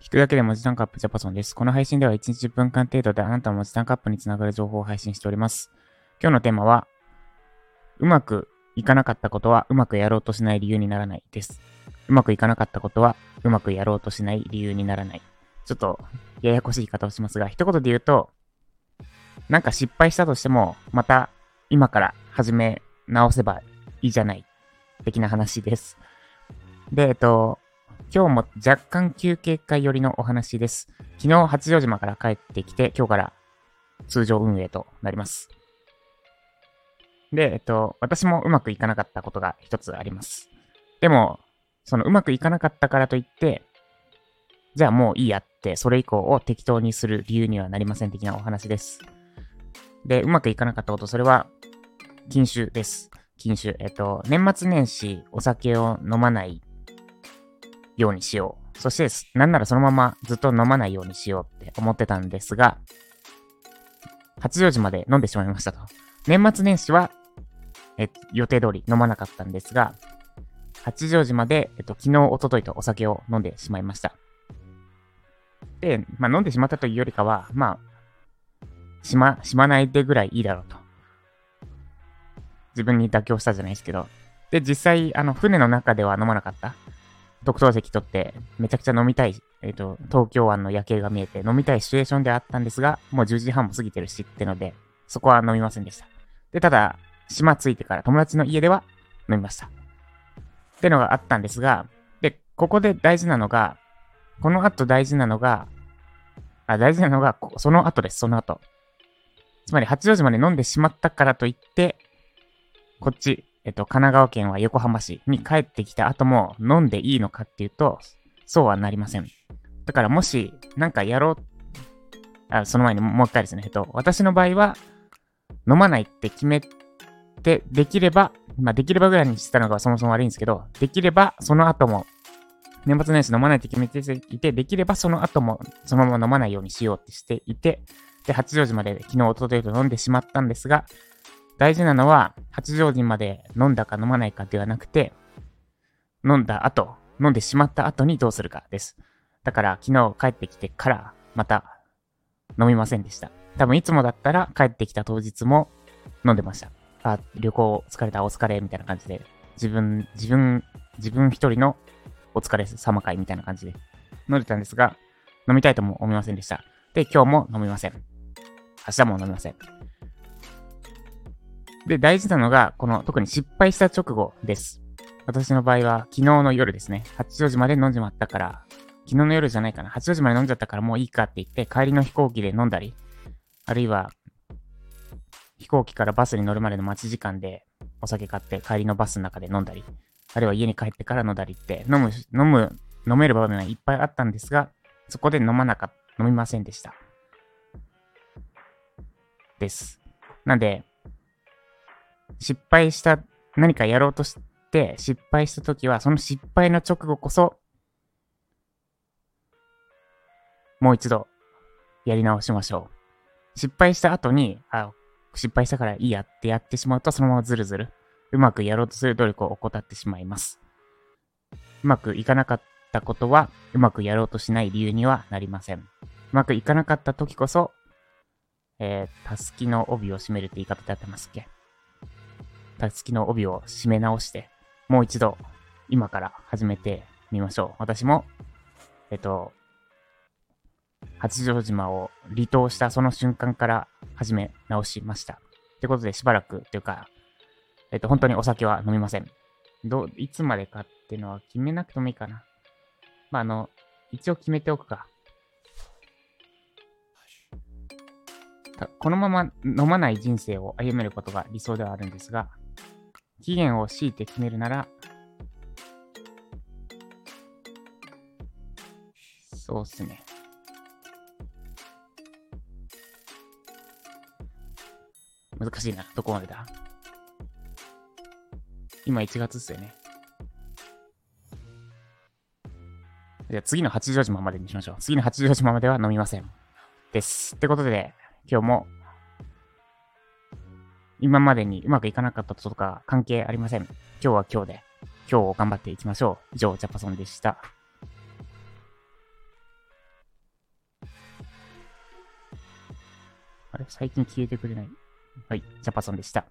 聞くだけで文字タンカップジャパソンです。この配信では1日10分間程度であなたの文字タンカップにつながる情報を配信しております。今日のテーマは、うまくいかなかったことはうまくやろうとしない理由にならないです。うまくいかなかったことはうまくやろうとしない理由にならない。ちょっとややこしい言い方をしますが、一言で言うと、なんか失敗したとしても、また今から始め直せばいいじゃない。的な話です。で、えっと、今日も若干休憩会寄りのお話です。昨日八丈島から帰ってきて、今日から通常運営となります。で、えっと、私もうまくいかなかったことが一つあります。でも、そのうまくいかなかったからといって、じゃあもういいやって、それ以降を適当にする理由にはなりません的なお話です。で、うまくいかなかったこと、それは、禁酒です。禁酒。えっと、年末年始お酒を飲まないようにしよう。そして、なんならそのままずっと飲まないようにしようって思ってたんですが、八丈島で飲んでしまいましたと。年末年始は、え予定通り飲まなかったんですが、八丈島で、えっと、昨日、一昨日とお酒を飲んでしまいました。で、まあ、飲んでしまったというよりかは、まあ、しま、しまないでぐらいいいだろうと。自分に妥協したじゃないですけど。で、実際、あの、船の中では飲まなかった。特等席取って、めちゃくちゃ飲みたい、えっ、と、東京湾の夜景が見えて、飲みたいシチュエーションであったんですが、もう10時半も過ぎてるしってので、そこは飲みませんでした。で、ただ、島着いてから友達の家では飲みました。ってのがあったんですが、で、ここで大事なのが、この後大事なのが、あ、大事なのが、その後です、その後。つまり、八丈島で飲んでしまったからといって、こっち、えっと、神奈川県は横浜市に帰ってきた後も飲んでいいのかっていうと、そうはなりません。だからもし、なんかやろう、あ、その前にもう一回ですね。えっと、私の場合は、飲まないって決めて、できれば、まあ、できればぐらいにしてたのがそもそも悪いんですけど、できれば、その後も、年末年始飲まないって決めていて、できればその後も、そのまま飲まないようにしようってしていて、で、八丈島で昨日、一昨日と飲んでしまったんですが、大事なのは、八丈島で飲んだか飲まないかではなくて、飲んだ後、飲んでしまった後にどうするかです。だから、昨日帰ってきてから、また、飲みませんでした。多分、いつもだったら、帰ってきた当日も飲んでました。あ、旅行疲れた、お疲れ、みたいな感じで、自分、自分、自分一人のお疲れ様会みたいな感じで飲んでたんですが、飲みたいとも思いませんでした。で、今日も飲みません。明日も飲みません。で、大事なのが、この、特に失敗した直後です。私の場合は、昨日の夜ですね。八丈島で飲んじまったから、昨日の夜じゃないかな。八丈島で飲んじゃったからもういいかって言って、帰りの飛行機で飲んだり、あるいは、飛行機からバスに乗るまでの待ち時間でお酒買って帰りのバスの中で飲んだり、あるいは家に帰ってから飲んだりって、飲む、飲む、飲める場面はいっぱいあったんですが、そこで飲まなかった、飲みませんでした。です。なんで、失敗した、何かやろうとして失敗したときは、その失敗の直後こそ、もう一度やり直しましょう。失敗した後に、あ、失敗したからいいやってやってしまうと、そのままずるずる、うまくやろうとする努力を怠ってしまいます。うまくいかなかったことは、うまくやろうとしない理由にはなりません。うまくいかなかった時こそ、えー、たすきの帯を締めるって言い方でやってますっけ？たすきの帯を締め直して、もう一度、今から始めてみましょう。私も、えっと、八丈島を離島したその瞬間から始め直しました。ってことで、しばらく、というか、えっと、本当にお酒は飲みません。ど、いつまでかっていうのは決めなくてもいいかな。まあ、あの、一応決めておくか。このまま飲まない人生を歩めることが理想ではあるんですが、期限を強いて決めるなら、そうっすね。難しいな。どこまでだ？今1月っすよね。じゃあ次の八丈島までにしましょう。次の八丈島までは飲みません。です。ってことで、今日も今までにうまくいかなかったとか関係ありません。今日は今日で、今日を頑張っていきましょう。以上、ジャパソンでした。あれ？最近消えてくれない？はい、ジャパソンでした。